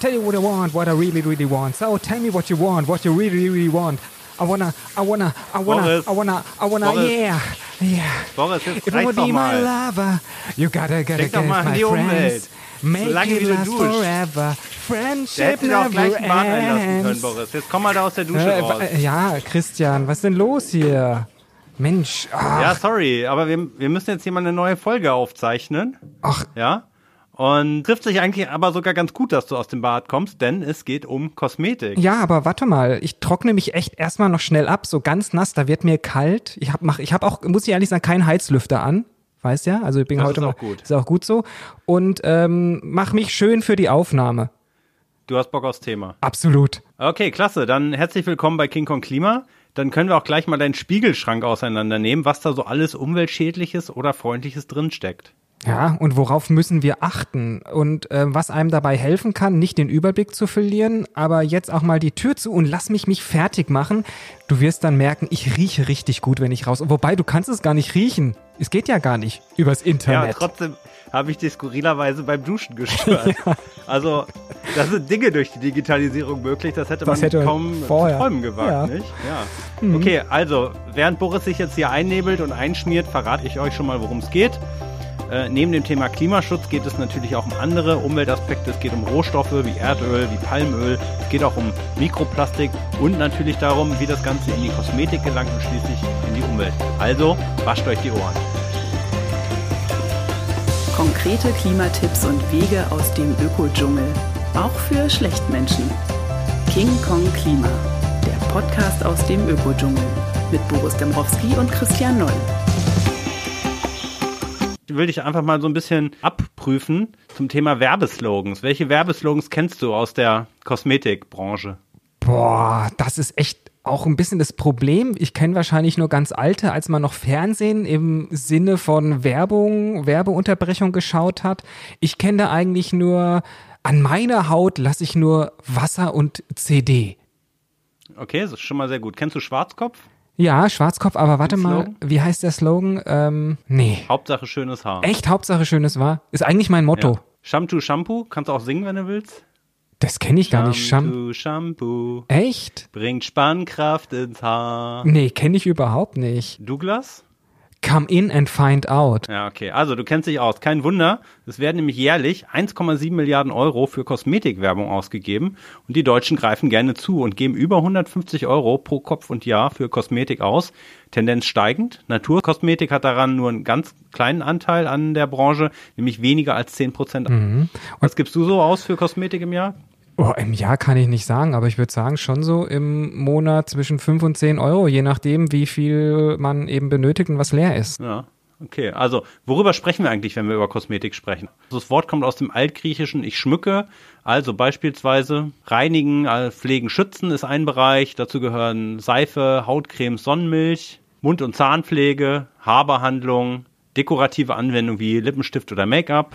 tell you what I want, what I really, really want. So tell me what you want, what you really, really want. I wanna, I wanna, I wanna, Boris. I wanna, I wanna, Boris. yeah, yeah. Boris, jetzt If you wanna be my lover, you gotta, gotta Denk get my die Umwelt. friends. Make Solange it last duschst. forever. Der Friendship hätte dir auch gleich einen einlassen können. Boris. Jetzt komm mal da aus der Dusche Äh, raus. wa- ja, Christian, was ist denn los hier? Mensch, ah, Ja, sorry, aber wir, wir müssen jetzt hier mal eine neue Folge aufzeichnen. ach, Ja? Und trifft sich eigentlich aber sogar ganz gut, dass du aus dem Bad kommst, denn es geht um Kosmetik. Ja, aber warte mal, ich trockne mich echt erstmal noch schnell ab, so ganz nass, da wird mir kalt. Ich hab, mach, ich hab auch, muss ich ehrlich sagen, keinen Heizlüfter an. Weißt ja? Also ich bin Das heute ist mal, auch gut. Ist auch gut so. Und ähm, mach mich schön für die Aufnahme. Du hast Bock aufs Thema. Absolut. Okay, klasse. Dann herzlich willkommen bei King Kong Klima. Dann können wir auch gleich mal deinen Spiegelschrank auseinandernehmen, was da so alles umweltschädliches oder freundliches drinsteckt. Ja, und worauf müssen wir achten? Und äh, was einem dabei helfen kann, nicht den Überblick zu verlieren, aber jetzt auch mal die Tür zu und lass mich mich fertig machen. Du wirst dann merken, ich rieche richtig gut, wenn ich raus. Wobei, du kannst es gar nicht riechen. Es geht ja gar nicht übers Ja, Internet. trotzdem habe ich dich skurrilerweise beim Duschen gestört. Also, das sind Dinge durch die Digitalisierung möglich, das hätte Das man hätte kaum vorher. träumen gewagt, Ja. Mhm. nicht? Ja. Okay, also, während Boris sich jetzt hier einnebelt und einschmiert, verrate ich euch schon mal, worum es geht. Äh, neben dem Thema Klimaschutz geht es natürlich auch um andere Umweltaspekte. Es geht um Rohstoffe wie Erdöl, wie Palmöl. Es geht auch um Mikroplastik und natürlich darum, wie das Ganze in die Kosmetik gelangt und schließlich in die Umwelt. Also, wascht euch die Ohren. Konkrete Klimatipps und Wege aus dem Ökodschungel. Auch für Schlechtmenschen. King Kong Klima. Der Podcast aus dem Ökodschungel. Mit Boris Dembrowski und Christian Noll. Ich will dich einfach mal so ein bisschen abprüfen zum Thema Werbeslogans. Welche Werbeslogans kennst du aus der Kosmetikbranche? Boah, das ist echt auch ein bisschen das Problem. Ich kenne wahrscheinlich nur ganz alte, als man noch Fernsehen im Sinne von Werbung, Werbeunterbrechung geschaut hat. Ich kenne da eigentlich nur, an meiner Haut lasse ich nur Wasser und CD. Okay, das ist schon mal sehr gut. Kennst du Schwarzkopf? Ja, Schwarzkopf, aber warte Den mal, Slogan? wie heißt der Slogan? Ähm, nee. Hauptsache schönes Haar. Echt, Hauptsache schönes war? Ist eigentlich mein Motto. Ja. Shampoo, Shampoo. Kannst du auch singen, wenn du willst? Das kenne ich gar nicht. Shampoo, Shampoo. Echt? Bringt Spannkraft ins Haar. Nee, kenne ich überhaupt nicht. Douglas? Come in and find out. Ja, okay. Also, du kennst dich aus. Kein Wunder. Es werden nämlich jährlich 1,7 Milliarden Euro für Kosmetikwerbung ausgegeben. Und die Deutschen greifen gerne zu und geben über 150 Euro pro Kopf und Jahr für Kosmetik aus. Tendenz steigend. Naturkosmetik hat daran nur einen ganz kleinen Anteil an der Branche, nämlich weniger als 10 Prozent. Was gibst du so aus für Kosmetik im Jahr? Oh, im Jahr kann ich nicht sagen, aber ich würde sagen, schon so im Monat zwischen 5 und 10 Euro, je nachdem, wie viel man eben benötigt und was leer ist. Ja. Okay, also worüber sprechen wir eigentlich, wenn wir über Kosmetik sprechen? Das Wort kommt aus dem Altgriechischen ich schmücke, also beispielsweise reinigen, äh, pflegen, schützen ist ein Bereich, dazu gehören Seife, Hautcreme, Sonnenmilch, Mund- und Zahnpflege, Haarbehandlung, dekorative Anwendungen wie Lippenstift oder Make-up.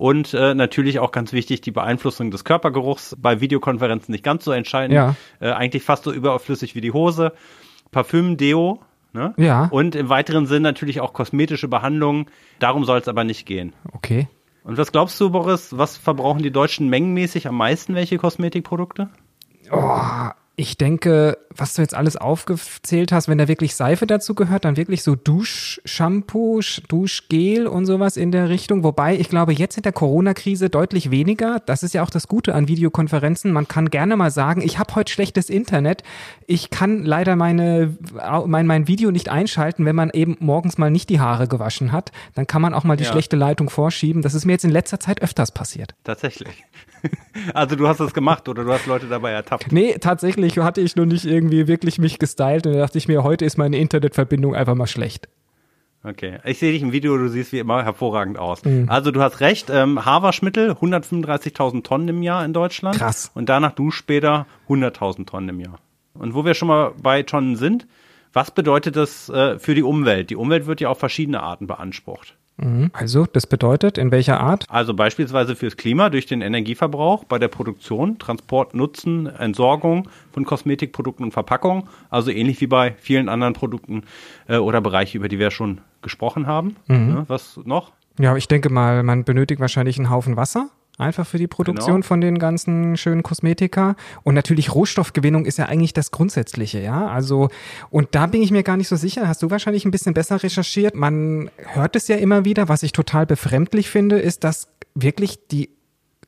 Und äh, natürlich auch ganz wichtig die Beeinflussung des Körpergeruchs. Bei Videokonferenzen nicht ganz so entscheidend. Ja. Äh, eigentlich fast so überflüssig wie die Hose. Parfüm, Deo. Ne? Ja. Und im weiteren Sinn natürlich auch kosmetische Behandlungen. Darum soll es aber nicht gehen. Okay. Und was glaubst du, Boris, was verbrauchen die Deutschen mengenmäßig am meisten? Welche Kosmetikprodukte? Ich denke, was du jetzt alles aufgezählt hast, wenn da wirklich Seife dazu gehört, dann wirklich so Duschshampoo, Sch- Duschgel und sowas in der Richtung. Wobei ich glaube, jetzt in der Corona-Krise deutlich weniger. Das ist ja auch das Gute an Videokonferenzen. Man kann gerne mal sagen, ich habe heute schlechtes Internet. Ich kann leider meine, mein, mein Video nicht einschalten, wenn man eben morgens mal nicht die Haare gewaschen hat. Dann kann man auch mal die Ja. schlechte Leitung vorschieben. Das ist mir jetzt in letzter Zeit öfters passiert. Tatsächlich. also du hast das gemacht oder du hast Leute dabei ertappt. Nee, tatsächlich hatte ich nur nicht irgendwie wirklich mich gestylt und da dachte ich mir, heute ist meine Internetverbindung einfach mal schlecht. Okay. Ich sehe dich im Video, du siehst wie immer hervorragend aus. Mhm. Also du hast recht, ähm, Haarwaschmittel 135.000 Tonnen im Jahr in Deutschland. Krass. Und danach Duschbäder 100.000 Tonnen im Jahr. Und wo wir schon mal bei Tonnen sind, was bedeutet das äh, für die Umwelt? Die Umwelt wird ja auf verschiedene Arten beansprucht. Also, das bedeutet, in welcher Art? Also beispielsweise fürs Klima durch den Energieverbrauch bei der Produktion, Transport, Nutzen, Entsorgung von Kosmetikprodukten und Verpackung. Also ähnlich wie bei vielen anderen Produkten äh, oder Bereiche, über die wir schon gesprochen haben. Mhm. Ja, was noch? Ja, ich denke mal, man benötigt wahrscheinlich einen Haufen Wasser. Einfach für die Produktion Genau. von den ganzen schönen Kosmetika. Und natürlich Rohstoffgewinnung ist ja eigentlich das Grundsätzliche, ja. Also, und da bin ich mir gar nicht so sicher. Hast du wahrscheinlich ein bisschen besser recherchiert. Man hört es ja immer wieder. Was ich total befremdlich finde, ist, dass wirklich die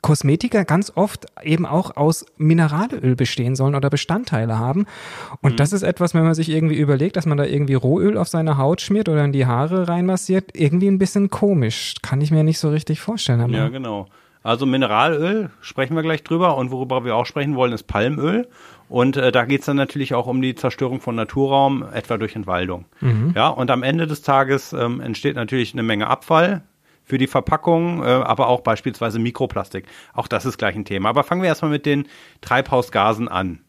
Kosmetika ganz oft eben auch aus Mineralöl bestehen sollen oder Bestandteile haben. Und das ist etwas, wenn man sich irgendwie überlegt, dass man da irgendwie Rohöl auf seine Haut schmiert oder in die Haare reinmassiert, irgendwie ein bisschen komisch. Kann ich mir nicht so richtig vorstellen. Aber Ja, genau. Also Mineralöl sprechen wir gleich drüber und worüber wir auch sprechen wollen, ist Palmöl. Und äh, da geht's dann natürlich auch um die Zerstörung von Naturraum, etwa durch Entwaldung. Ja, und am Ende des Tages ähm, entsteht natürlich eine Menge Abfall für die Verpackung, äh, aber auch beispielsweise Mikroplastik. Auch das ist gleich ein Thema. Aber fangen wir erstmal mit den Treibhausgasen an.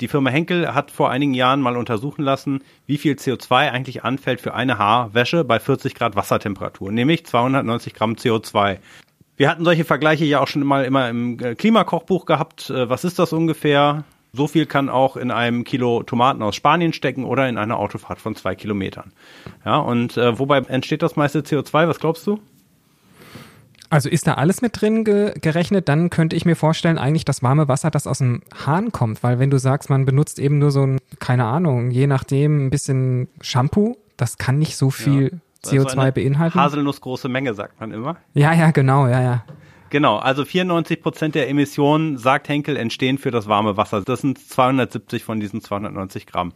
Die Firma Henkel hat vor einigen Jahren mal untersuchen lassen, wie viel CO2 eigentlich anfällt für eine Haarwäsche bei 40 Grad Wassertemperatur, nämlich 290 Gramm CO2. Wir hatten solche Vergleiche ja auch schon mal immer im äh, Klimakochbuch gehabt. Äh, Was ist das ungefähr? So viel kann auch in einem Kilo Tomaten aus Spanien stecken oder in einer Autofahrt von zwei Kilometern. Ja, und äh, wobei entsteht das meiste CO2? Was glaubst du? Also ist da alles mit drin ge gerechnet, dann könnte ich mir vorstellen, eigentlich das warme Wasser, das aus dem Hahn kommt. Weil wenn du sagst, man benutzt eben nur so ein, keine Ahnung, je nachdem ein bisschen Shampoo, das kann nicht so viel Also CO2 eine beinhalten. Haselnussgroße Menge, sagt man immer. ja, ja, genau, ja, ja. Genau, also 94 Prozent der Emissionen, sagt Henkel, entstehen für das warme Wasser. Das sind 270 von diesen 290 Gramm.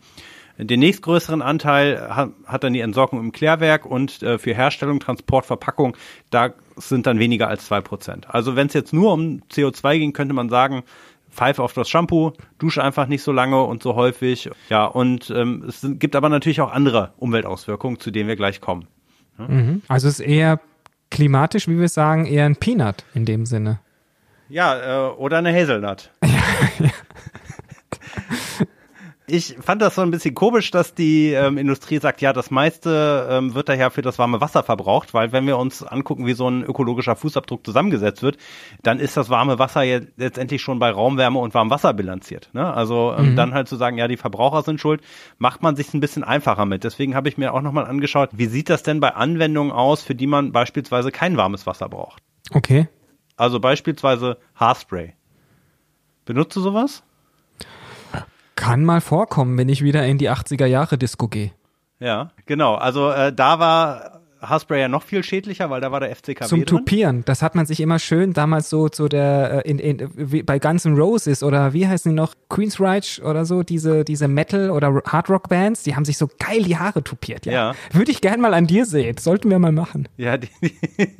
Den nächstgrößeren Anteil hat, hat dann die Entsorgung im Klärwerk und äh, für Herstellung, Transport, Verpackung, da sind dann weniger als zwei Prozent. Also wenn es jetzt nur um CO2 ging, könnte man sagen, pfeife auf das Shampoo, dusche einfach nicht so lange und so häufig. Ja, und ähm, es gibt aber natürlich auch andere Umweltauswirkungen, zu denen wir gleich kommen. Mhm. Also es ist eher klimatisch, wie wir sagen, eher ein Peanut in dem Sinne. Ja, äh, oder eine Hazelnut. Ich fand das so ein bisschen komisch, dass die ähm, Industrie sagt, ja, das meiste ähm, wird daher für das warme Wasser verbraucht, weil wenn wir uns angucken, wie so ein ökologischer Fußabdruck zusammengesetzt wird, dann ist das warme Wasser ja letztendlich schon bei Raumwärme und warmem Wasser bilanziert. Ne? Also ähm, dann halt zu sagen, ja, die Verbraucher sind schuld, macht man sich ein bisschen einfacher mit. Deswegen habe ich mir auch nochmal angeschaut, wie sieht das denn bei Anwendungen aus, für die man beispielsweise kein warmes Wasser braucht. Okay. Also beispielsweise Haarspray. Benutzt du sowas? Kann mal vorkommen, wenn ich wieder in die 80er Jahre Disco gehe. Ja, genau. Also äh, da war Haarspray ja noch viel schädlicher, weil da war der FCKW Zum drin. Tupieren. Das hat man sich immer schön damals so zu der äh, in, in, bei Guns N' Roses oder wie heißen die noch Queensryche oder so diese diese Metal oder Hard Rock Bands, die haben sich so geil die Haare tupiert. Ja. Ja. Würde ich gern mal an dir sehen. Sollten wir mal machen. Ja, die, die,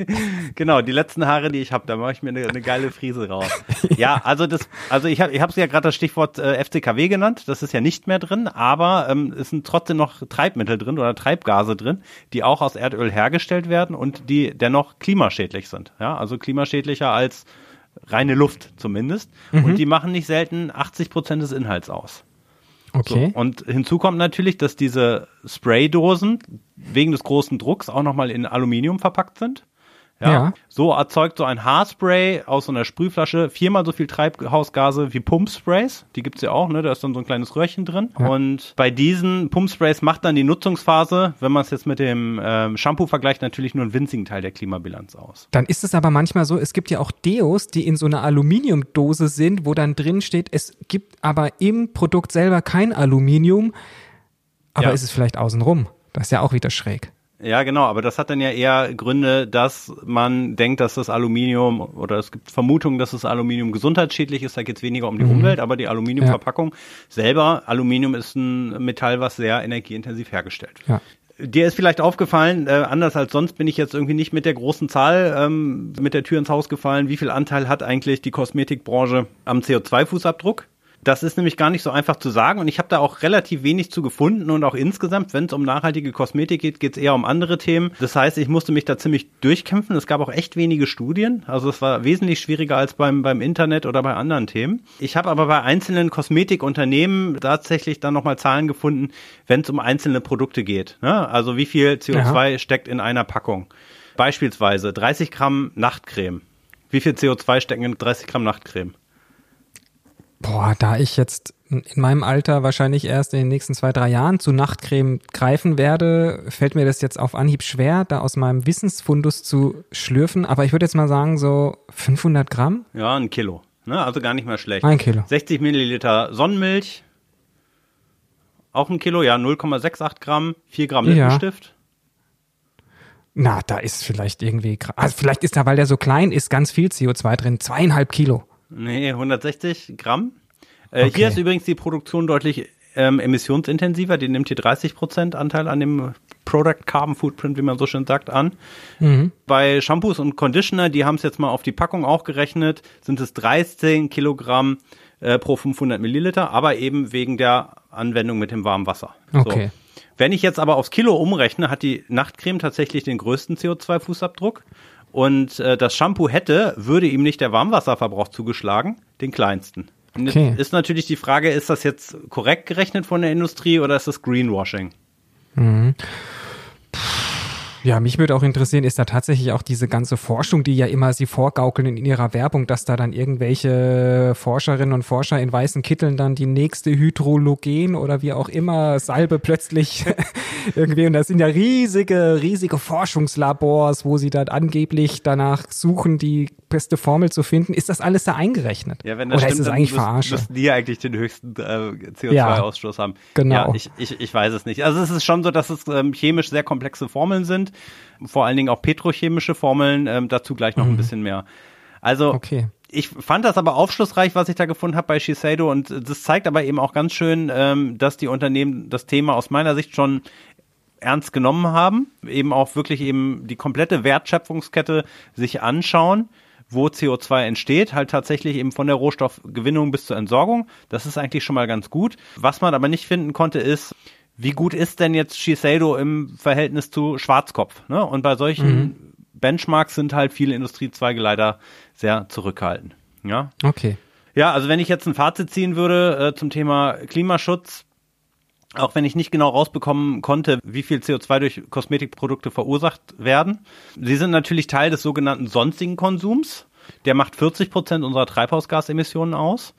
genau, die letzten Haare, die ich habe, da mache ich mir eine, eine geile Frise raus. ja, also das, also ich habe ich hab's ja gerade das Stichwort äh, FCKW genannt, das ist ja nicht mehr drin, aber ähm, es sind trotzdem noch Treibmittel drin oder Treibgase drin, die auch aus Erdöl hergestellt werden und die dennoch klimaschädlich sind. Ja, also klimaschädlicher als reine Luft zumindest. Und die machen nicht selten 80 Prozent des Inhalts aus. Okay. So, und hinzu kommt natürlich, dass diese Spraydosen wegen des großen Drucks auch nochmal in Aluminium verpackt sind. Ja. Ja. So erzeugt so ein Haarspray aus so einer Sprühflasche viermal so viel Treibhausgase wie Pumpsprays. Die gibt's ja auch, ne? Da ist dann so ein kleines Röhrchen drin. Ja. Und bei diesen Pumpsprays macht dann die Nutzungsphase, wenn man es jetzt mit dem ähm, Shampoo vergleicht, natürlich nur einen winzigen Teil der Klimabilanz aus. Dann ist es aber manchmal so, es gibt ja auch Deos, die in so einer Aluminiumdose sind, wo dann drin steht, es gibt aber im Produkt selber kein Aluminium, aber Ja. ist es vielleicht außenrum. Das ist ja auch wieder schräg. Ja, genau, aber das hat dann ja eher Gründe, dass man denkt, dass das Aluminium oder es gibt Vermutungen, dass das Aluminium gesundheitsschädlich ist. Da geht es weniger um die Umwelt, aber die Aluminiumverpackung selber, Aluminium ist ein Metall, was sehr energieintensiv hergestellt wird. Ja. Dir ist vielleicht aufgefallen, äh, anders als sonst bin ich jetzt irgendwie nicht mit der großen Zahl ähm, mit der Tür ins Haus gefallen. Wie viel Anteil hat eigentlich die Kosmetikbranche am CO2-Fußabdruck? Das ist nämlich gar nicht so einfach zu sagen und ich habe da auch relativ wenig zu gefunden und auch insgesamt, wenn es um nachhaltige Kosmetik geht, geht es eher um andere Themen. Das heißt, ich musste mich da ziemlich durchkämpfen. Es gab auch echt wenige Studien, also es war wesentlich schwieriger als beim, beim Internet oder bei anderen Themen. Ich habe aber bei einzelnen Kosmetikunternehmen tatsächlich dann nochmal Zahlen gefunden, wenn es um einzelne Produkte geht. Ne? Also wie viel CO2 steckt in einer Packung. Beispielsweise 30 Gramm Nachtcreme. Wie viel CO2 stecken in 30 Gramm Nachtcreme? Boah, da ich jetzt in meinem Alter wahrscheinlich erst in den nächsten zwei, drei Jahren zu Nachtcreme greifen werde, fällt mir das jetzt auf Anhieb schwer, da aus meinem Wissensfundus zu schlürfen. Aber ich würde jetzt mal sagen, so 500 Gramm? Ja, ein Kilo. Ne? Also gar nicht mal schlecht. Ein Kilo. 60 Milliliter Sonnenmilch. Auch ein Kilo, ja, 0,68 Gramm, 4 Gramm Ja. Lippenstift. Na, da ist vielleicht irgendwie, also vielleicht ist da, weil der so klein ist, ganz viel CO2 drin. Zweieinhalb Kilo. Nee, 160 Gramm. Äh, Okay. Hier ist übrigens die Produktion deutlich ähm, emissionsintensiver. Die nimmt hier 30 Prozent Anteil an dem Product Carbon Footprint, wie man so schön sagt, an. Bei Shampoos und Conditioner, die haben es jetzt mal auf die Packung auch gerechnet, sind es 13 Kilogramm äh, pro 500 Milliliter, aber eben wegen der Anwendung mit dem warmen Wasser. Okay. So. Wenn ich jetzt aber aufs Kilo umrechne, hat die Nachtcreme tatsächlich den größten CO2-Fußabdruck. Und äh, das Shampoo hätte, würde ihm nicht der Warmwasserverbrauch zugeschlagen, den kleinsten. Okay. ist natürlich die Frage, ist das jetzt korrekt gerechnet von der Industrie oder ist das Greenwashing? Ja, mich würde auch interessieren, ist da tatsächlich auch diese ganze Forschung, die ja immer sie vorgaukeln in ihrer Werbung, dass da dann irgendwelche Forscherinnen und Forscher in weißen Kitteln dann die nächste Hydrologen oder wie auch immer Salbe plötzlich irgendwie, und das sind ja riesige, riesige Forschungslabors, wo sie dann angeblich danach suchen, die beste Formel zu finden. Ist das alles da eingerechnet? Ja, wenn das oder stimmt, ist es eigentlich Verarsche? müssten die eigentlich den höchsten äh, Ja, CO2-Ausstoß haben. genau. Ja, ich, ich, ich weiß es nicht. Also es ist schon so, dass es ähm, chemisch sehr komplexe Formeln sind, vor allen Dingen auch petrochemische Formeln, ähm, dazu gleich noch ein bisschen mehr. Also Mhm. Okay. ich fand das aber aufschlussreich, was ich da gefunden habe bei Shiseido und das zeigt aber eben auch ganz schön, ähm, dass die Unternehmen das Thema aus meiner Sicht schon ernst genommen haben, eben auch wirklich eben die komplette Wertschöpfungskette sich anschauen, wo CO2 entsteht, halt tatsächlich eben von der Rohstoffgewinnung bis zur Entsorgung. Das ist eigentlich schon mal ganz gut. Was man aber nicht finden konnte, ist, wie gut ist denn jetzt Shiseido im Verhältnis zu Schwarzkopf? Ne? Und bei solchen Benchmarks sind halt viele Industriezweige leider sehr zurückhaltend. Ja, Okay. ja, also wenn ich jetzt ein Fazit ziehen würde äh, zum Thema Klimaschutz, auch wenn ich nicht genau rausbekommen konnte, wie viel CO2 durch Kosmetikprodukte verursacht werden. Sie sind natürlich Teil des sogenannten sonstigen Konsums. Der macht 40 Prozent unserer Treibhausgasemissionen aus.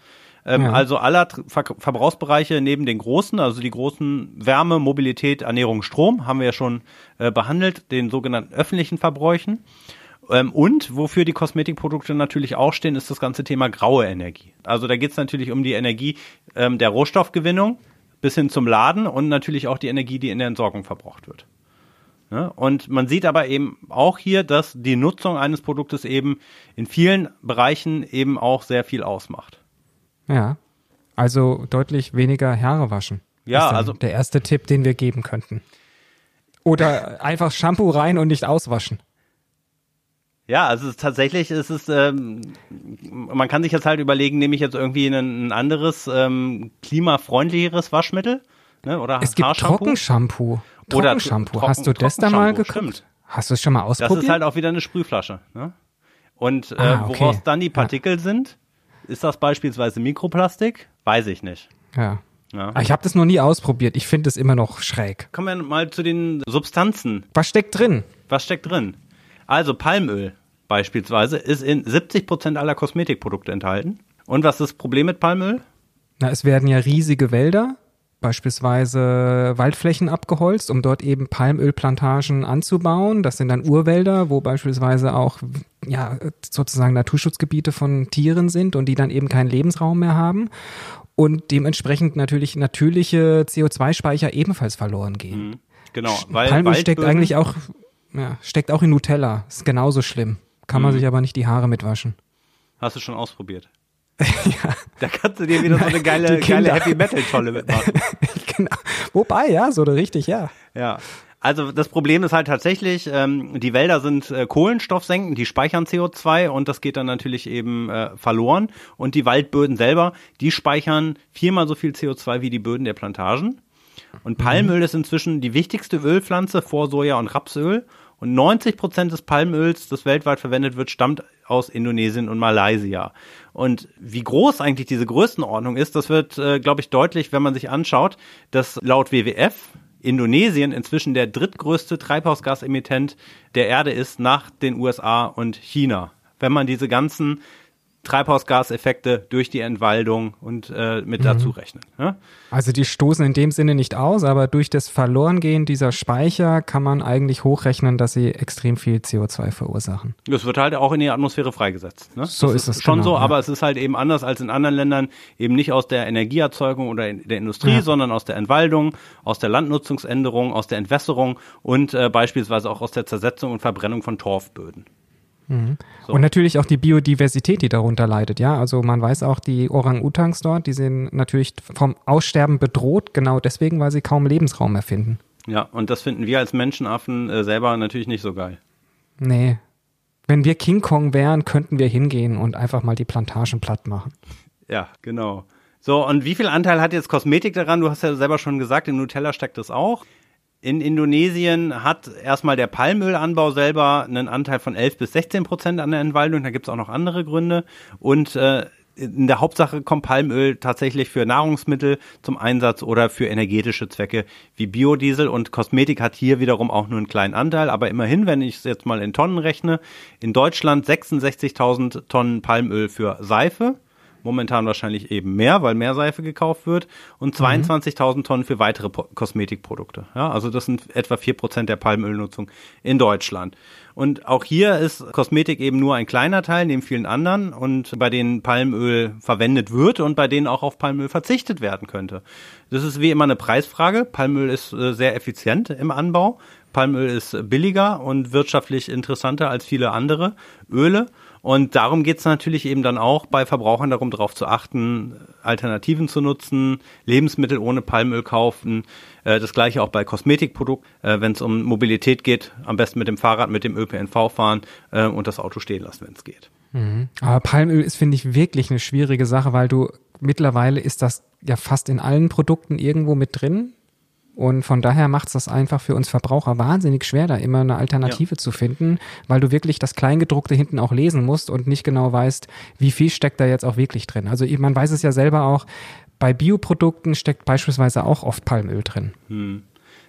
Ähm, Ja. Also aller Ver Verbrauchsbereiche neben den großen, also die großen Wärme, Mobilität, Ernährung, Strom, haben wir ja schon äh, behandelt, den sogenannten öffentlichen Verbräuchen. Ähm, und wofür die Kosmetikprodukte natürlich auch stehen, ist das ganze Thema graue Energie. Also da geht es natürlich um die Energie ähm, der Rohstoffgewinnung bis hin zum Laden und natürlich auch die Energie, die in der Entsorgung verbraucht wird. Ja, und man sieht aber eben auch hier, dass die Nutzung eines Produktes eben in vielen Bereichen eben auch sehr viel ausmacht. Ja. Also deutlich weniger Haare waschen. Ja, also- der erste Tipp, den wir geben könnten. Oder einfach Shampoo rein und nicht auswaschen. Ja, also es ist tatsächlich ist es, ähm, man kann sich jetzt halt überlegen, nehme ich jetzt irgendwie ein, ein anderes, ähm, klimafreundlicheres Waschmittel? Ne? Oder Es gibt? Trockenshampoo. Oder Trockenshampoo. Trocken- Hast du das da mal geguckt? stimmt. Hast du es schon mal Das ausprobiert? ist halt auch wieder eine Sprühflasche. Ne? Und äh, Ah, okay. woraus dann die Ja. Partikel sind, ist das beispielsweise Mikroplastik? Weiß ich nicht. ja. Ja. Ah, Ich habe das noch nie ausprobiert. Ich finde es immer noch schräg. Kommen wir mal zu den Substanzen. Was steckt drin? Was steckt drin? Also Palmöl beispielsweise ist in 70 Prozent aller Kosmetikprodukte enthalten. Und was ist das Problem mit Palmöl? Na, es werden ja riesige Wälder, beispielsweise Waldflächen abgeholzt, um dort eben Palmölplantagen anzubauen. Das sind dann Urwälder, wo beispielsweise auch ja, sozusagen Naturschutzgebiete von Tieren sind und die dann eben keinen Lebensraum mehr haben. Und dementsprechend natürlich natürliche CO2-Speicher ebenfalls verloren gehen. Genau, weil steckt Waldböden- eigentlich auch, ja, steckt auch in Nutella. Ist genauso schlimm. Kann Mhm. man sich aber nicht die Haare mitwaschen. Hast du schon ausprobiert? ja. Da kannst du dir wieder so eine geile, geile Heavy Metal Tolle mitmachen. genau. Wobei, ja, so richtig, ja. Ja. Also das Problem ist halt tatsächlich, ähm, die Wälder sind äh, Kohlenstoffsenken, die speichern CO2 und das geht dann natürlich eben äh, verloren. Und die Waldböden selber, die speichern viermal so viel CO2 wie die Böden der Plantagen. Und Palmöl ist inzwischen die wichtigste Ölpflanze vor Soja und Rapsöl. Und 90 Prozent des Palmöls, das weltweit verwendet wird, stammt aus Indonesien und Malaysia. Und wie groß eigentlich diese Größenordnung ist, das wird, äh, glaube ich, deutlich, wenn man sich anschaut, dass laut WWF Indonesien inzwischen der drittgrößte Treibhausgasemittent der Erde ist nach den USA und China. Wenn man diese ganzen Treibhausgaseffekte durch die Entwaldung und äh, mit Mhm. dazu rechnen. Ne? Also die stoßen in dem Sinne nicht aus, aber durch das Verlorengehen dieser Speicher kann man eigentlich hochrechnen, dass sie extrem viel CO2 verursachen. Das wird halt auch in die Atmosphäre freigesetzt. Ne? So das ist es, schon genau, so, ja. aber es ist halt eben anders als in anderen Ländern, eben nicht aus der Energieerzeugung oder in der Industrie, Ja. sondern aus der Entwaldung, aus der Landnutzungsänderung, aus der Entwässerung und äh, beispielsweise auch aus der Zersetzung und Verbrennung von Torfböden. So. Und natürlich auch die Biodiversität, die darunter leidet, ja. Also man weiß auch, die Orang-Utans dort, die sind natürlich vom Aussterben bedroht, genau deswegen, weil sie kaum Lebensraum mehr finden. Ja, und das finden wir als Menschenaffen äh, selber natürlich nicht so geil. Nee. Wenn wir King Kong wären, könnten wir hingehen und einfach mal die Plantagen platt machen. Ja, genau. So, und wie viel Anteil hat jetzt Kosmetik daran? Du hast ja selber schon gesagt, in Nutella steckt das auch. In Indonesien hat erstmal der Palmölanbau selber einen Anteil von 11 bis 16 Prozent an der Entwaldung. Da gibt es auch noch andere Gründe. Und äh, in der Hauptsache kommt Palmöl tatsächlich für Nahrungsmittel zum Einsatz oder für energetische Zwecke wie Biodiesel. Und Kosmetik hat hier wiederum auch nur einen kleinen Anteil. Aber immerhin, wenn ich es jetzt mal in Tonnen rechne, in Deutschland 66.000 Tonnen Palmöl für Seife. Momentan wahrscheinlich eben mehr, weil mehr Seife gekauft wird und 22.000 Tonnen für weitere Po- Kosmetikprodukte. Ja, also das sind etwa 4% der Palmölnutzung in Deutschland. Und auch hier ist Kosmetik eben nur ein kleiner Teil neben vielen anderen und bei denen Palmöl verwendet wird und bei denen auch auf Palmöl verzichtet werden könnte. Das ist wie immer eine Preisfrage. Palmöl ist äh, sehr effizient im Anbau. Palmöl ist billiger und wirtschaftlich interessanter als viele andere Öle. Und darum geht es natürlich eben dann auch bei Verbrauchern darum, darauf zu achten, Alternativen zu nutzen, Lebensmittel ohne Palmöl kaufen. Äh, das gleiche auch bei Kosmetikprodukten, äh, wenn es um Mobilität geht, am besten mit dem Fahrrad, mit dem ÖPNV fahren äh, und das Auto stehen lassen, wenn es geht. Aber Palmöl ist, finde ich, wirklich eine schwierige Sache, weil du mittlerweile ist das ja fast in allen Produkten irgendwo mit drin. Und von daher macht es das einfach für uns Verbraucher wahnsinnig schwer, da immer eine Alternative zu finden, weil du wirklich das Kleingedruckte hinten auch lesen musst und nicht genau weißt, wie viel steckt da jetzt auch wirklich drin. Also man weiß es ja selber auch, bei Bioprodukten steckt beispielsweise auch oft Palmöl drin.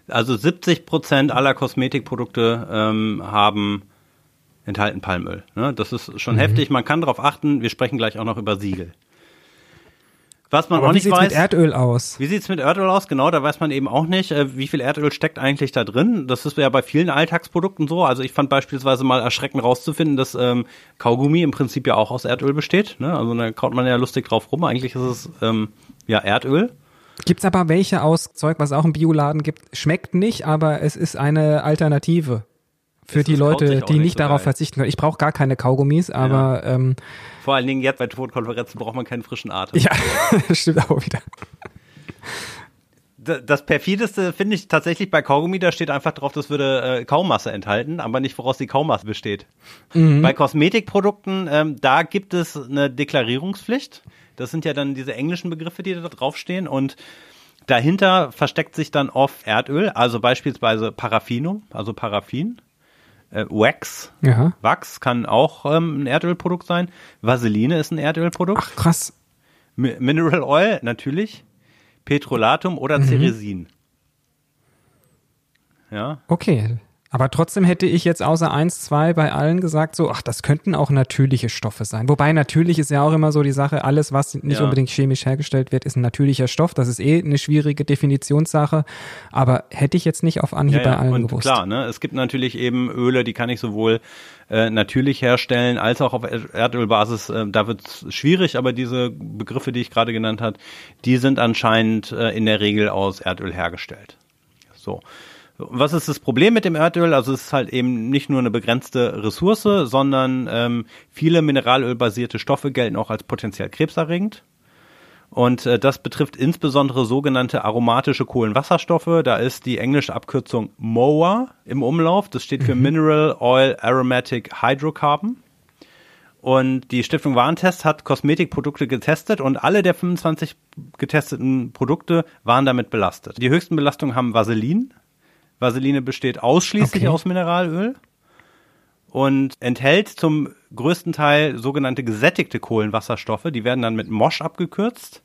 Also 70 Prozent aller Kosmetikprodukte ähm, haben enthalten Palmöl. Ne? Das ist schon heftig. Man kann darauf achten. Wir sprechen gleich auch noch über Siegel. Was man Aber auch wie nicht sieht's weiß. mit Erdöl aus? Wie sieht's mit Erdöl aus? Genau, da weiß man eben auch nicht, äh, wie viel Erdöl steckt eigentlich da drin. Das ist ja bei vielen Alltagsprodukten so. Also ich fand beispielsweise mal erschreckend rauszufinden, dass ähm, Kaugummi im Prinzip ja auch aus Erdöl besteht. Ne? Also da kaut man ja lustig drauf rum. Eigentlich ist es ähm, ja Erdöl. Gibt's aber welche aus Zeug, was es auch im Bioladen gibt? Schmeckt nicht, aber es ist eine Alternative für die Leute, die nicht so darauf geil. verzichten können. Ich brauche gar keine Kaugummis, aber ähm, Vor allen Dingen jetzt bei Tonkonferenzen braucht man keinen frischen Atem. ja, das stimmt auch wieder. Das perfideste finde ich tatsächlich bei Kaugummi, da steht einfach drauf, das würde äh, Kaumasse enthalten, aber nicht, woraus die Kaumasse besteht. Bei Kosmetikprodukten, ähm, da gibt es eine Deklarierungspflicht. Das sind ja dann diese englischen Begriffe, die da draufstehen und dahinter versteckt sich dann oft Erdöl, also beispielsweise Paraffinum, also Paraffin, äh, Wax. Ja. Wachs kann auch ähm, ein Erdölprodukt sein. Vaseline ist ein Erdölprodukt. Ach, krass. Mi- Mineral Oil, natürlich. Petrolatum oder Ceresin. Ja, Okay. Aber trotzdem hätte ich jetzt außer eins, zwei bei allen gesagt, so, ach, das könnten auch natürliche Stoffe sein. Wobei natürlich ist ja auch immer so die Sache, alles, was nicht Ja. unbedingt chemisch hergestellt wird, ist ein natürlicher Stoff. Das ist eh eine schwierige Definitionssache. Aber hätte ich jetzt nicht auf Anhieb bei allen und gewusst. klar, ne, es gibt natürlich eben Öle, die kann ich sowohl äh, natürlich herstellen als auch auf Er- Erdölbasis. Äh, da wird es schwierig, aber diese Begriffe, die ich gerade genannt habe, die sind anscheinend äh, in der Regel aus Erdöl hergestellt. So. Was ist das Problem mit dem Erdöl? Also es ist halt eben nicht nur eine begrenzte Ressource, sondern ähm, viele mineralölbasierte Stoffe gelten auch als potenziell krebserregend. Und äh, das betrifft insbesondere sogenannte aromatische Kohlenwasserstoffe. Da ist die englische Abkürzung MOA im Umlauf. Das steht für Mineral Oil Aromatic Hydrocarbon. Und die Stiftung Warentest hat Kosmetikprodukte getestet und alle der 25 getesteten Produkte waren damit belastet. Die höchsten Belastungen haben Vaseline. Vaseline besteht ausschließlich Okay. aus Mineralöl und enthält zum größten Teil sogenannte gesättigte Kohlenwasserstoffe. Die werden dann mit MOSH abgekürzt.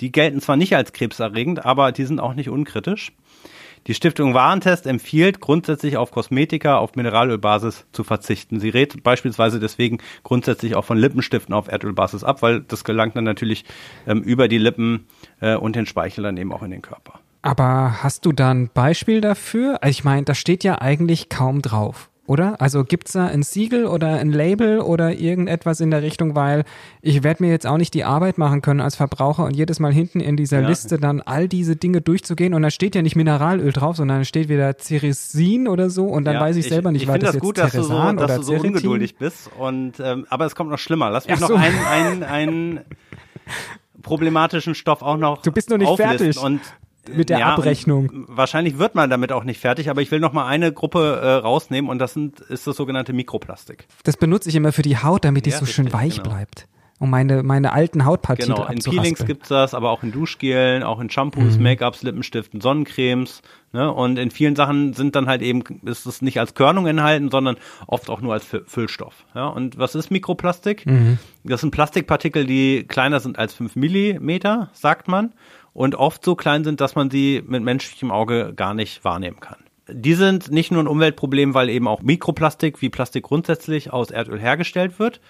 Die gelten zwar nicht als krebserregend, aber die sind auch nicht unkritisch. Die Stiftung Warentest empfiehlt grundsätzlich auf Kosmetika auf Mineralölbasis zu verzichten. Sie rät beispielsweise deswegen grundsätzlich auch von Lippenstiften auf Erdölbasis ab, weil das gelangt dann natürlich ähm, über die Lippen äh, und den Speichel dann eben auch in den Körper. Aber hast du da ein Beispiel dafür? Also ich meine, da steht ja eigentlich kaum drauf oder? Also gibt's da ein Siegel oder ein Label oder irgendetwas in der Richtung, weil ich werde mir jetzt auch nicht die Arbeit machen können als Verbraucher und jedes Mal hinten in dieser ja. Liste dann all diese Dinge durchzugehen und da steht ja nicht Mineralöl drauf, sondern da steht wieder Ceresin oder so und dann ja, weiß ich selber nicht, ich, ich war das, das jetzt gut, dass du so, dass du so ungeduldig bist und ähm, aber es kommt noch schlimmer. Lass mich so. noch einen, einen, einen problematischen Stoff auch noch Du bist noch nicht fertig. Und mit der ja, Abrechnung. Wahrscheinlich wird man damit auch nicht fertig, aber ich will noch mal eine Gruppe äh, rausnehmen und das sind, ist das sogenannte Mikroplastik. Das benutze ich immer für die Haut, damit die ja, so schön weich genau. bleibt. Um meine, meine alten Hautpartien Genau, in Peelings gibt's das, aber auch in Duschgelen, auch in Shampoos, mhm. Make-ups, Lippenstiften, Sonnencremes. Ne? Und in vielen Sachen sind dann halt eben, ist es nicht als Körnung enthalten, sondern oft auch nur als Füllstoff. Ja? Und was ist Mikroplastik? Mhm. Das sind Plastikpartikel, die kleiner sind als fünf Millimeter, sagt man und oft so klein sind, dass man sie mit menschlichem Auge gar nicht wahrnehmen kann. Die sind nicht nur ein Umweltproblem, weil eben auch Mikroplastik wie Plastik grundsätzlich aus Erdöl hergestellt wird.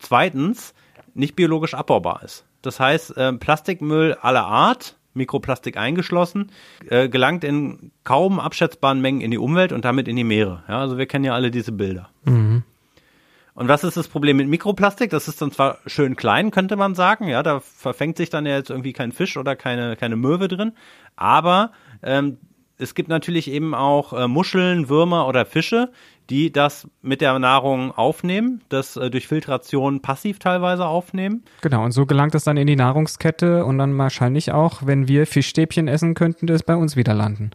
Zweitens, nicht biologisch abbaubar ist. Das heißt, äh, Plastikmüll aller Art, Mikroplastik eingeschlossen, äh, gelangt in kaum abschätzbaren Mengen in die Umwelt und damit in die Meere. Ja, also wir kennen ja alle diese Bilder. Mhm. Und was ist das Problem mit Mikroplastik? Das ist dann zwar schön klein, könnte man sagen, ja, da verfängt sich dann ja jetzt irgendwie kein Fisch oder keine, keine Möwe drin, aber ähm, es gibt natürlich eben auch äh, Muscheln, Würmer oder Fische, die das mit der Nahrung aufnehmen, das äh, durch Filtration passiv teilweise aufnehmen. Genau, und so gelangt es dann in die Nahrungskette und dann wahrscheinlich auch, wenn wir Fischstäbchen essen, könnten das bei uns wieder landen.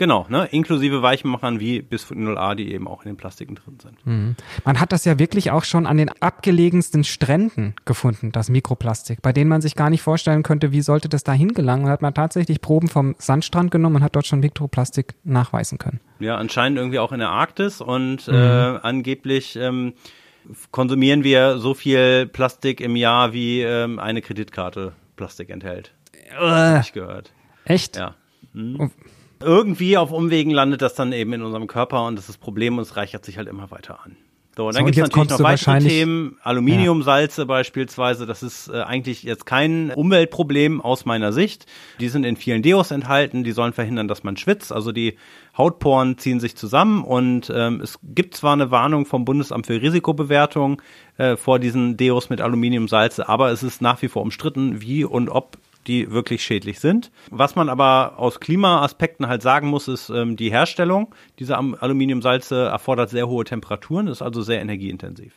Genau, ne? inklusive Weichmachern wie Bisphenol A, die eben auch in den Plastiken drin sind. Mhm. Man hat das ja wirklich auch schon an den abgelegensten Stränden gefunden, das Mikroplastik, bei denen man sich gar nicht vorstellen könnte, wie sollte das da hingelangen. Da hat man tatsächlich Proben vom Sandstrand genommen und hat dort schon Mikroplastik nachweisen können. Ja, anscheinend irgendwie auch in der Arktis und mhm. äh, angeblich ähm, konsumieren wir so viel Plastik im Jahr, wie ähm, eine Kreditkarte Plastik enthält. Äh, ich gehört. Echt? Ja. Hm irgendwie auf Umwegen landet das dann eben in unserem Körper und das ist das Problem und es reichert sich halt immer weiter an. So, und dann so, gibt es natürlich noch weitere Themen, Aluminiumsalze ja. beispielsweise, das ist äh, eigentlich jetzt kein Umweltproblem aus meiner Sicht. Die sind in vielen Deos enthalten, die sollen verhindern, dass man schwitzt, also die Hautporen ziehen sich zusammen und ähm, es gibt zwar eine Warnung vom Bundesamt für Risikobewertung äh, vor diesen Deos mit Aluminiumsalze, aber es ist nach wie vor umstritten, wie und ob die wirklich schädlich sind. Was man aber aus Klimaaspekten halt sagen muss, ist, ähm, die Herstellung dieser Aluminiumsalze erfordert sehr hohe Temperaturen, ist also sehr energieintensiv.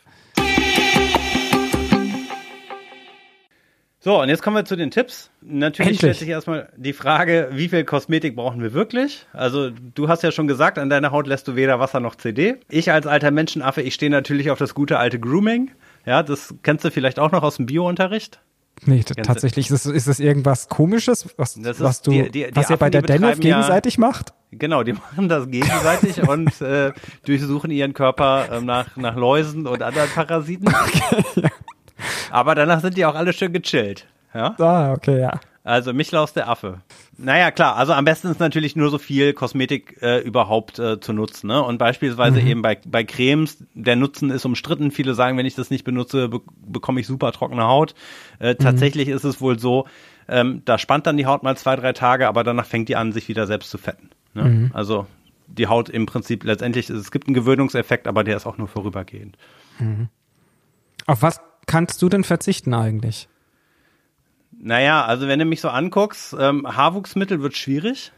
So, und jetzt kommen wir zu den Tipps. Natürlich Endlich. stellt sich erstmal die Frage, wie viel Kosmetik brauchen wir wirklich? Also, du hast ja schon gesagt, an deiner Haut lässt du weder Wasser noch CD. Ich als alter Menschenaffe, ich stehe natürlich auf das gute alte Grooming. Ja, das kennst du vielleicht auch noch aus dem Biounterricht. Nee, tatsächlich ist, ist das irgendwas komisches, was, was du, die, die, was ihr bei der Denov gegenseitig ja, macht? Genau, die machen das gegenseitig und äh, durchsuchen ihren Körper äh, nach, nach Läusen und anderen Parasiten. Okay, ja. Aber danach sind die auch alle schön gechillt. Ja? Ah, okay, ja. Also Michlaus der Affe. Naja, klar, also am besten ist natürlich nur so viel Kosmetik äh, überhaupt äh, zu nutzen. Ne? Und beispielsweise mhm. eben bei, bei Cremes, der Nutzen ist umstritten. Viele sagen, wenn ich das nicht benutze, be bekomme ich super trockene Haut. Äh, mhm. Tatsächlich ist es wohl so, ähm, da spannt dann die Haut mal zwei, drei Tage, aber danach fängt die an, sich wieder selbst zu fetten. Ne? Mhm. Also die Haut im Prinzip letztendlich, es gibt einen Gewöhnungseffekt, aber der ist auch nur vorübergehend. Mhm. Auf was kannst du denn verzichten eigentlich? Naja, also wenn du mich so anguckst, ähm, Haarwuchsmittel wird schwierig,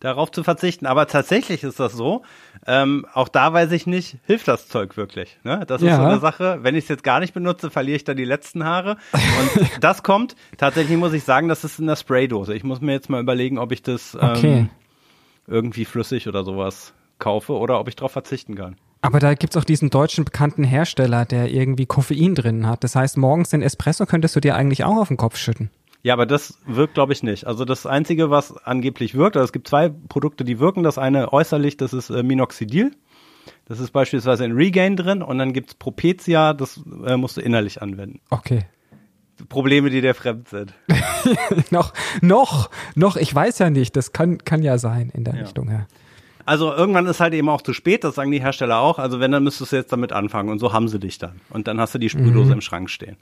darauf zu verzichten. Aber tatsächlich ist das so. Ähm, auch da weiß ich nicht, hilft das Zeug wirklich. Ne? Das ist ja. so eine Sache. Wenn ich es jetzt gar nicht benutze, verliere ich dann die letzten Haare. Und das kommt. Tatsächlich muss ich sagen, das ist in der Spraydose. Ich muss mir jetzt mal überlegen, ob ich das ähm, okay. irgendwie flüssig oder sowas kaufe oder ob ich darauf verzichten kann. Aber da gibt's auch diesen deutschen bekannten Hersteller, der irgendwie Koffein drin hat. Das heißt, morgens den Espresso könntest du dir eigentlich auch auf den Kopf schütten. Ja, aber das wirkt, glaube ich, nicht. Also das Einzige, was angeblich wirkt, also es gibt zwei Produkte, die wirken. Das eine äußerlich, das ist äh, Minoxidil. Das ist beispielsweise in Regain drin und dann gibt's Propecia, das äh, musst du innerlich anwenden. Okay. Probleme, die dir fremd sind. noch, noch, noch, ich weiß ja nicht, das kann, kann ja sein in der Ja. Richtung, ja. Also irgendwann ist halt eben auch zu spät, das sagen die Hersteller auch. Also wenn, dann müsstest du jetzt damit anfangen und so haben sie dich dann. Und dann hast du die Sprühdose im Schrank stehen.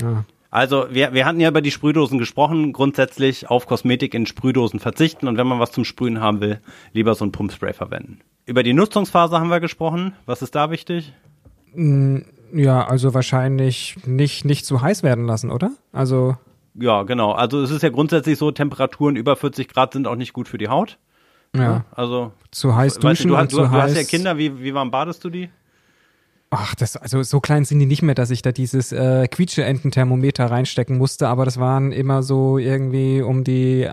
ja. Also wir, wir hatten ja über die Sprühdosen gesprochen, grundsätzlich auf Kosmetik in Sprühdosen verzichten und wenn man was zum Sprühen haben will, lieber so ein Pumpspray verwenden. Über die Nutzungsphase haben wir gesprochen. Was ist da wichtig? Ja, also wahrscheinlich nicht, nicht zu heiß werden lassen, oder? Also, Ja, genau. Also es ist ja grundsätzlich so, Temperaturen über 40 Grad sind auch nicht gut für die Haut. Ja, Also zu heiß weißt du, duschen du, du, du heiß. hast ja Kinder, wie, wie warm badest du die? Ach, das, also so klein sind die nicht mehr, dass ich da dieses äh, Quietsche-Ententhermometer reinstecken musste, aber das waren immer so irgendwie um die,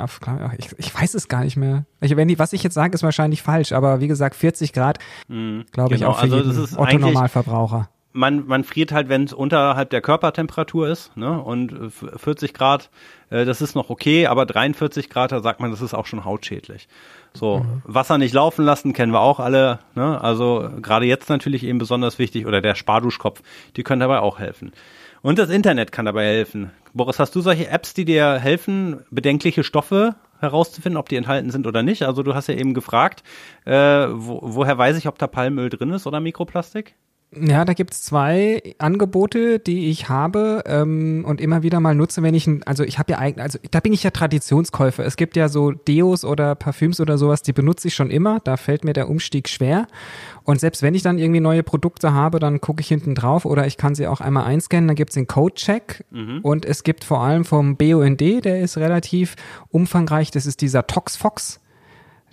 ich, ich weiß es gar nicht mehr. Ich, wenn die, was ich jetzt sage, ist wahrscheinlich falsch, aber wie gesagt, 40 Grad, glaube ich genau, auch für also jeden das ist Otto Normalverbraucher. man, man friert halt, wenn es unterhalb der Körpertemperatur ist, ne? Und äh, f- 40 Grad, äh, das ist noch okay, aber 43 Grad, da sagt man, das ist auch schon hautschädlich. So, Wasser nicht laufen lassen, kennen wir auch alle, ne? Also gerade jetzt natürlich eben besonders wichtig, oder der Sparduschkopf, die können dabei auch helfen. Und das Internet kann dabei helfen. Boris, hast du solche Apps, die dir helfen, bedenkliche Stoffe herauszufinden, ob die enthalten sind oder nicht? Also du hast ja eben gefragt, äh, wo, woher weiß ich, ob da Palmöl drin ist oder Mikroplastik? Ja, da gibt's zwei Angebote, die ich habe ähm, und immer wieder mal nutze, wenn ich, ein- also ich habe ja eigentlich, also da bin ich ja Traditionskäufer. Es gibt ja so Deos oder Parfüms oder sowas, die benutze ich schon immer. Da fällt mir der Umstieg schwer. Und selbst wenn ich dann irgendwie neue Produkte habe, dann gucke ich hinten drauf oder ich kann sie auch einmal einscannen. Dann gibt's den Code-Check und es gibt vor allem vom BUND, der ist relativ umfangreich. Das ist dieser ToxFox.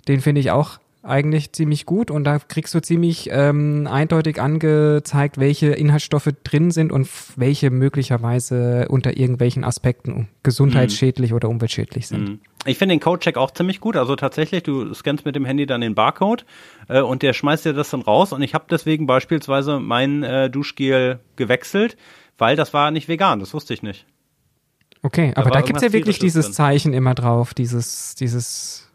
Den finde ich auch eigentlich ziemlich gut und da kriegst du ziemlich ähm, eindeutig angezeigt, welche Inhaltsstoffe drin sind und welche möglicherweise unter irgendwelchen Aspekten gesundheitsschädlich oder umweltschädlich sind. Ich finde den Codecheck auch ziemlich gut. Also tatsächlich, du scannst mit dem Handy dann den Barcode äh, und der schmeißt dir das dann raus. Und ich habe deswegen beispielsweise mein äh, Duschgel gewechselt, weil das war nicht vegan. Das wusste ich nicht. Okay, aber war da gibt's ja wirklich dieses drin. Zeichen immer drauf, dieses, dieses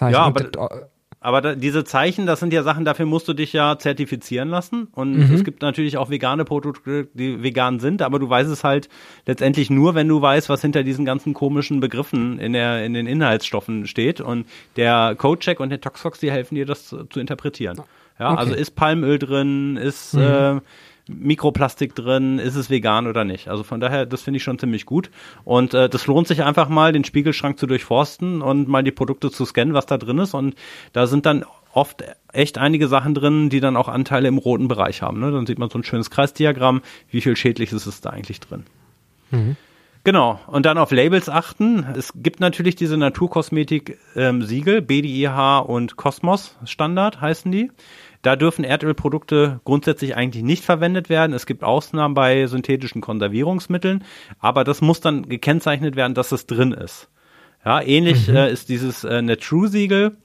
Vegan-Zeichen. Ja, aber- Aber da, diese Zeichen, das sind ja Sachen, dafür musst du dich ja zertifizieren lassen. Und Mhm. es gibt natürlich auch vegane Produkte, die vegan sind, aber du weißt es halt letztendlich nur, wenn du weißt, was hinter diesen ganzen komischen Begriffen in, der, in den Inhaltsstoffen steht. Und der Codecheck und der Toxfox, die helfen dir, das zu, zu interpretieren. Ja, Okay. Mhm. also ist Palmöl drin, ist äh, Mikroplastik drin, ist es vegan oder nicht. Also von daher, das finde ich schon ziemlich gut. Und äh, das lohnt sich einfach mal, den Spiegelschrank zu durchforsten und mal die Produkte zu scannen, was da drin ist. Und da sind dann oft echt einige Sachen drin, die dann auch Anteile im roten Bereich haben. Ne? Dann sieht man so ein schönes Kreisdiagramm, wie viel Schädliches ist da eigentlich drin. Genau, und dann auf Labels achten. Es gibt natürlich diese Naturkosmetik-Siegel, BDIH und Cosmos Standard heißen die. Da dürfen Erdölprodukte grundsätzlich eigentlich nicht verwendet werden. Es gibt Ausnahmen bei synthetischen Konservierungsmitteln, aber das muss dann gekennzeichnet werden, dass es drin ist. Ja, ähnlich äh, ist dieses äh, Netrue-Siegel.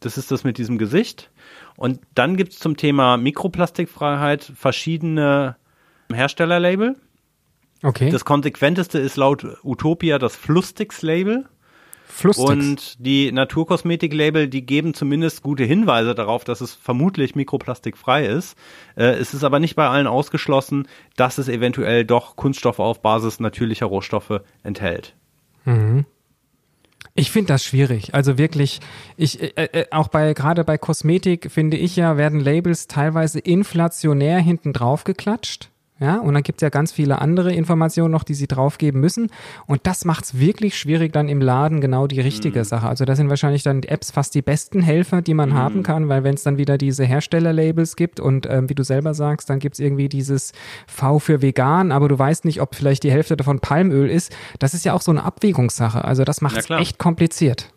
Das ist das mit diesem Gesicht. Und dann gibt es zum Thema Mikroplastikfreiheit verschiedene Herstellerlabel. Okay, Das konsequenteste ist laut Utopia das Flustix-Label. Flusstix. Und die Naturkosmetik-Label, die geben zumindest gute Hinweise darauf, dass es vermutlich mikroplastikfrei ist. Äh, es ist aber nicht bei allen ausgeschlossen, dass es eventuell doch Kunststoffe auf Basis natürlicher Rohstoffe enthält. Ich finde das schwierig. Also wirklich, ich äh, äh, auch bei gerade bei Kosmetik finde ich ja werden Labels teilweise inflationär hinten drauf geklatscht. Ja, und dann gibt's ja ganz viele andere Informationen noch, die sie draufgeben müssen. Und das macht's wirklich schwierig, dann im Laden genau die richtige Sache. Also da sind wahrscheinlich dann die Apps fast die besten Helfer, die man haben kann, weil wenn es dann wieder diese Herstellerlabels gibt und ähm, wie du selber sagst, dann gibt's irgendwie dieses V für vegan, aber du weißt nicht, ob vielleicht die Hälfte davon Palmöl ist. Das ist ja auch so eine Abwägungssache. Also das macht's klar. echt kompliziert.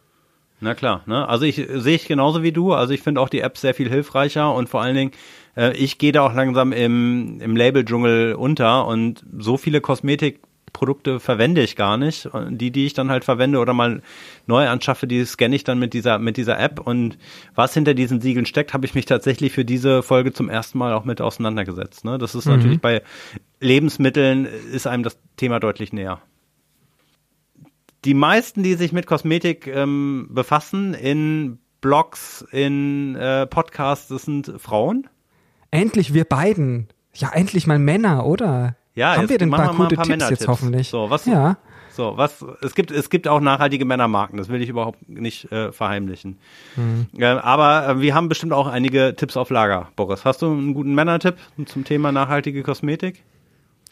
Na klar, ne? Also ich sehe ich genauso wie du. Also ich finde auch die App sehr viel hilfreicher und vor allen Dingen, äh, ich gehe da auch langsam im, im Label-Dschungel unter und so viele Kosmetikprodukte verwende ich gar nicht. Und die, die ich dann halt verwende oder mal neu anschaffe, die scanne ich dann mit dieser, mit dieser App. Und was hinter diesen Siegeln steckt, habe ich mich tatsächlich für diese Folge zum ersten Mal auch mit auseinandergesetzt. Ne? Das ist natürlich bei Lebensmitteln ist einem das Thema deutlich näher die meisten, die sich mit Kosmetik ähm, befassen, in Blogs, in äh, Podcasts, das sind Frauen. Endlich wir beiden. Ja, endlich mal Männer, oder? Ja, Haben wir denn ein paar wir mal gute paar Tipps jetzt hoffentlich? So, was, Ja. so, was, es gibt, es gibt auch nachhaltige Männermarken, das will ich überhaupt nicht äh, verheimlichen. Mhm. Äh, aber äh, wir haben bestimmt auch einige Tipps auf Lager, Boris. Hast du einen guten Männertipp zum Thema nachhaltige Kosmetik?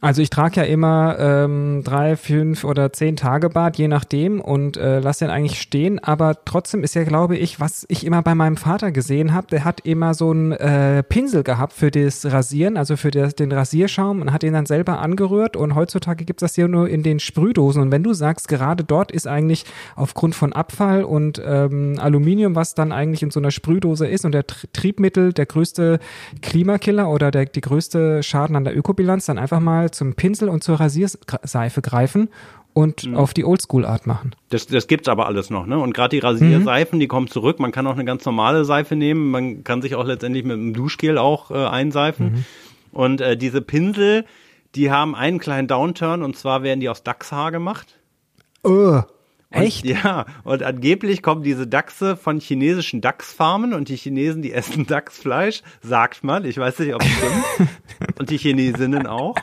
Also ich trage ja immer ähm, drei, fünf oder zehn Tage Bart, je nachdem, und äh, lasse den eigentlich stehen. Aber trotzdem ist ja, glaube ich, was ich immer bei meinem Vater gesehen habe, der hat immer so einen äh, Pinsel gehabt für das Rasieren, also für das, den Rasierschaum und hat den dann selber angerührt. Und heutzutage gibt's das hier nur in den Sprühdosen. Und wenn du sagst, gerade dort ist eigentlich aufgrund von Abfall und ähm, Aluminium, was dann eigentlich in so einer Sprühdose ist und der Tr Triebmittel, der größte Klimakiller oder der, die größte Schaden an der Ökobilanz, dann einfach mal zum Pinsel und zur Rasierseife greifen und auf die Oldschool-Art machen. Das, das gibt's aber alles noch, ne? Und gerade die Rasierseifen, die kommen zurück. Man kann auch eine ganz normale Seife nehmen. Man kann sich auch letztendlich mit einem Duschgel auch äh, einseifen. Und äh, diese Pinsel, die haben einen kleinen Downturn und zwar werden die aus Dachshaar gemacht. Oh, Und, echt? Ja, und angeblich kommen diese Dachse von chinesischen Dachsfarmen und die Chinesen, die essen Dachsfleisch, sagt man. Ich weiß nicht, ob es stimmt. und die Chinesinnen auch.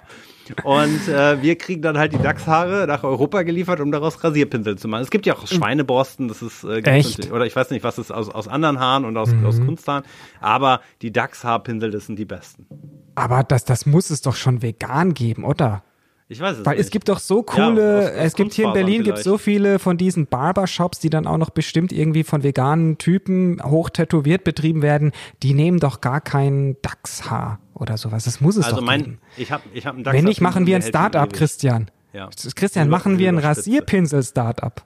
Und äh, wir kriegen dann halt die Dachshaare nach Europa geliefert, um daraus Rasierpinsel zu machen. Es gibt ja auch Schweineborsten, das ist äh, ganz Echt? oder ich weiß nicht, was ist aus, aus anderen Haaren und aus, aus Kunsthaaren, aber die Dachshaarpinsel, das sind die besten. Aber das, das muss es doch schon vegan geben, oder? Ich weiß es Weil nicht. es gibt doch so Ja, coole, aus- aus es gibt hier in Berlin gibt so viele von diesen Barbershops, die dann auch noch bestimmt irgendwie von veganen Typen hoch tätowiert betrieben werden, die nehmen doch gar kein Dachshaar oder sowas. Das muss es also doch mein, geben. ich habe ich hab einen Wenn nicht, machen wir ein Start-up. Christian. Ja. Christian, machen wir ein. Rasierpinsel-Startup.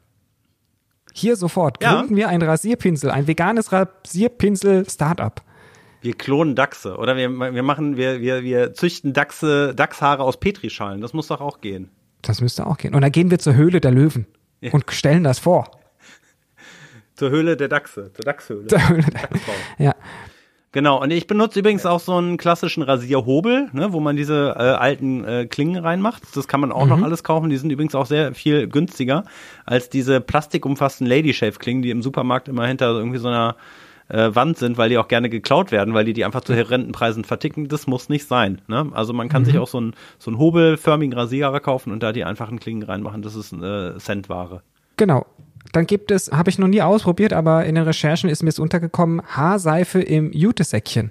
Hier sofort Ja. gründen wir ein Rasierpinsel, ein veganes Rasierpinsel-Startup. Wir klonen Dachse oder wir, wir machen, wir, wir, wir züchten Dachse, Dachshaare aus Petrischalen. Das muss doch auch gehen. Das müsste auch gehen. Und dann gehen wir zur Höhle der Löwen Ja. und stellen das vor. Zur Höhle der Dachse, zur Dachshöhle. Zur Höhle der- Dachsbau. Ja. Genau, und ich benutze übrigens auch so einen klassischen Rasierhobel, ne, wo man diese äh, alten äh, Klingen reinmacht. Das kann man auch noch alles kaufen. Die sind übrigens auch sehr viel günstiger als diese plastikumfassten Lady Shave Klingen, die im Supermarkt immer hinter irgendwie so einer äh, Wand sind, weil die auch gerne geklaut werden, weil die die einfach zu horrenden Preisen verticken. Das muss nicht sein. Ne? Also man kann sich auch so einen so einen hobelförmigen Rasierer kaufen und da die einfachen Klingen reinmachen. Das ist äh, Centware. Genau. Dann gibt es, habe ich noch nie ausprobiert, aber in den Recherchen ist mir es untergekommen, Haarseife im Jutesäckchen.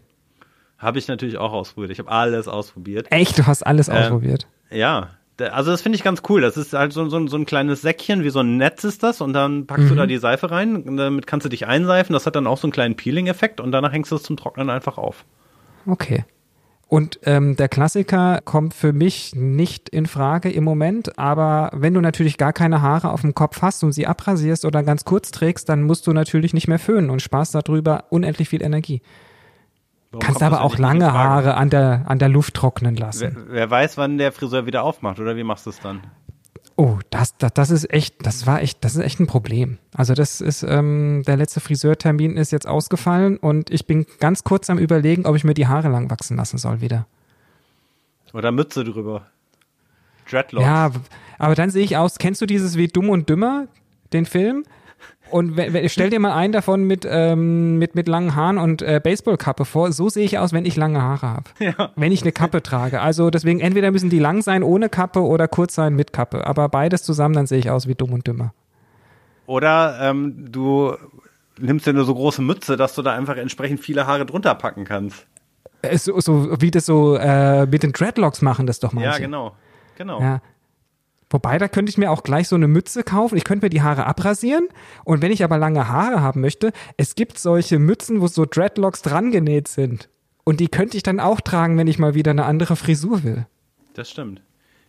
Habe ich natürlich auch ausprobiert. Ich habe alles ausprobiert. Echt, du hast alles Ähm, ausprobiert. Ja, also das finde ich ganz cool. Das ist halt so, so, so ein kleines Säckchen, wie so ein Netz ist das und dann packst du da die Seife rein und damit kannst du dich einseifen. Das hat dann auch so einen kleinen Peeling-Effekt und danach hängst du es zum Trocknen einfach auf. Okay. Und ähm, der Klassiker kommt für mich nicht in Frage im Moment, aber wenn du natürlich gar keine Haare auf dem Kopf hast und sie abrasierst oder ganz kurz trägst, dann musst du natürlich nicht mehr föhnen und sparst darüber unendlich viel Energie. Warum Kannst aber auch lange? Haare an der, an der Luft trocknen lassen. Wer, wer weiß, wann der Friseur wieder aufmacht oder wie machst du es dann? Oh, das, das, das ist echt, das war echt, das ist echt ein Problem. Also das ist, ähm, der letzte Friseurtermin ist jetzt ausgefallen und ich bin ganz kurz am überlegen, ob ich mir die Haare lang wachsen lassen soll wieder. Oder Mütze drüber. Dreadlocks. Ja, aber dann sehe ich aus, kennst du dieses wie Dumm und Dümmer, den Film? Und stell dir mal einen davon mit, ähm, mit, mit langen Haaren und äh, Baseballkappe vor. So sehe ich aus, wenn ich lange Haare habe. Ja. Wenn ich eine Kappe trage. Also deswegen entweder müssen die lang sein ohne Kappe oder kurz sein mit Kappe. Aber beides zusammen, dann sehe ich aus wie Dumm und Dümmer. Oder ähm, du nimmst dir eine so große Mütze, dass du da einfach entsprechend viele Haare drunter packen kannst. Äh, So, so wie das so äh, mit den Dreadlocks machen, das doch mal. Ja, genau. Genau. Ja. Wobei, da könnte ich mir auch gleich so eine Mütze kaufen. Ich könnte mir die Haare abrasieren. Und wenn ich aber lange Haare haben möchte, es gibt solche Mützen, wo so Dreadlocks dran genäht sind. Und die könnte ich dann auch tragen, wenn ich mal wieder eine andere Frisur will. Das stimmt.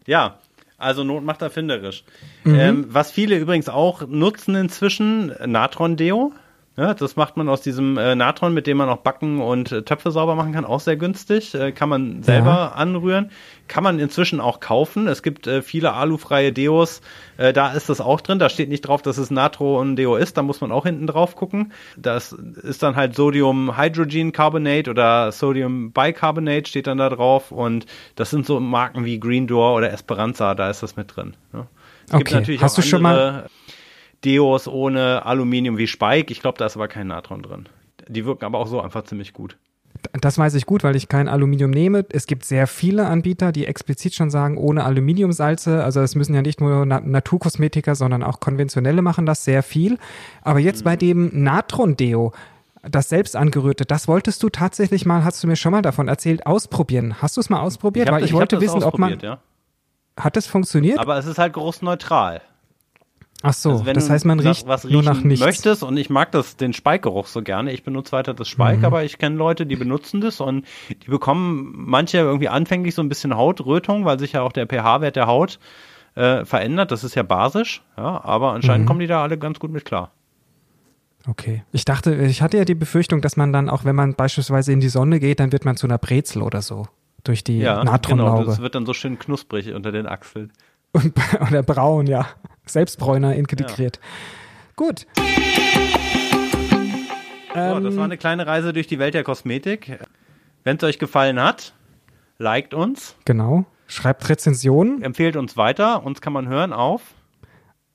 Ja, also Not macht erfinderisch. Ähm, was viele übrigens auch nutzen inzwischen, Natron-Deo. Ja, das macht man aus diesem äh, Natron, mit dem man auch Backen und äh, Töpfe sauber machen kann, auch sehr günstig. Äh, kann man selber Ja. anrühren. Kann man inzwischen auch kaufen. Es gibt äh, viele alufreie Deos. Äh, da ist das auch drin. Da steht nicht drauf, dass es Natron-Deo ist. Da muss man auch hinten drauf gucken. Das ist dann halt Sodium Hydrogen Carbonate oder Sodium Bicarbonate steht dann da drauf. Und das sind so Marken wie Green Door oder Esperanza. Da ist das mit drin. Ja. Es gibt Okay. natürlich Hast auch du schon andere Deos ohne Aluminium wie Spike. Ich glaube, da ist aber kein Natron drin. Die wirken aber auch so einfach ziemlich gut. das weiß ich gut, weil ich kein Aluminium nehme. Es gibt sehr viele Anbieter, die explizit schon sagen, ohne Aluminiumsalze. Also es müssen ja nicht nur Na Naturkosmetiker, sondern auch konventionelle machen das sehr viel. Aber jetzt mhm. bei dem Natron-Deo, das selbst angerührte, das wolltest du tatsächlich mal, hast du mir schon mal davon erzählt, ausprobieren. Hast du es mal ausprobiert? Ich Weil ich, ich wollte wissen, ob man. Ja. Hat das funktioniert? Aber es ist halt geruchsneutral. Ach so, also das heißt, man riecht was nur nach nichts. möchtest und ich mag das, den Speikgeruch so gerne. Ich benutze weiter das Speik, mhm. aber ich kenne Leute, die benutzen das und die bekommen manche irgendwie anfänglich so ein bisschen Hautrötung, weil sich ja auch der pH-Wert der Haut äh, verändert. Das ist ja basisch, ja, aber anscheinend mhm. kommen die da alle ganz gut mit klar. Okay. Ich dachte, ich hatte ja die Befürchtung, dass man dann auch, wenn man beispielsweise in die Sonne geht, dann wird man zu einer Brezel oder so. Durch die ja, Natronlaube. Genau, das wird dann so schön knusprig unter den Achseln. Und, oder braun, ja. Selbstbräuner integriert. Ja. Gut. So, ähm, das war eine kleine Reise durch die Welt der Kosmetik. Wenn es euch gefallen hat, liked uns. Genau. Schreibt Rezensionen. Empfehlt uns weiter. Uns kann man hören auf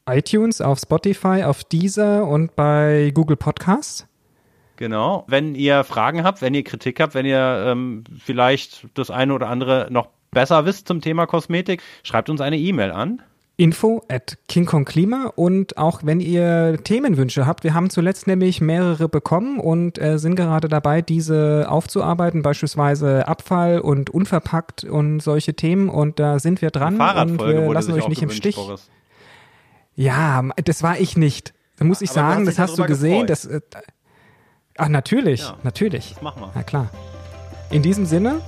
iTunes, auf Spotify, auf Deezer und bei Google Podcasts. Genau. Wenn ihr Fragen habt, wenn ihr Kritik habt, wenn ihr ähm, vielleicht das eine oder andere noch besser wisst zum Thema Kosmetik, schreibt uns eine E-Mail an. Info at King Kong Klima und auch wenn ihr Themenwünsche habt, wir haben zuletzt nämlich mehrere bekommen und äh, sind gerade dabei, diese aufzuarbeiten, beispielsweise Abfall und unverpackt und solche Themen und da sind wir dran und wir lassen euch nicht im Stich. Boris. Ja, das war ich nicht. Da muss ich Aber sagen, das hast du gesehen. Das, äh, ach, natürlich, ja, natürlich. Das machen wir. Na klar. In diesem Sinne,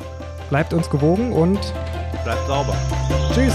bleibt uns gewogen und bleibt sauber. Tschüss.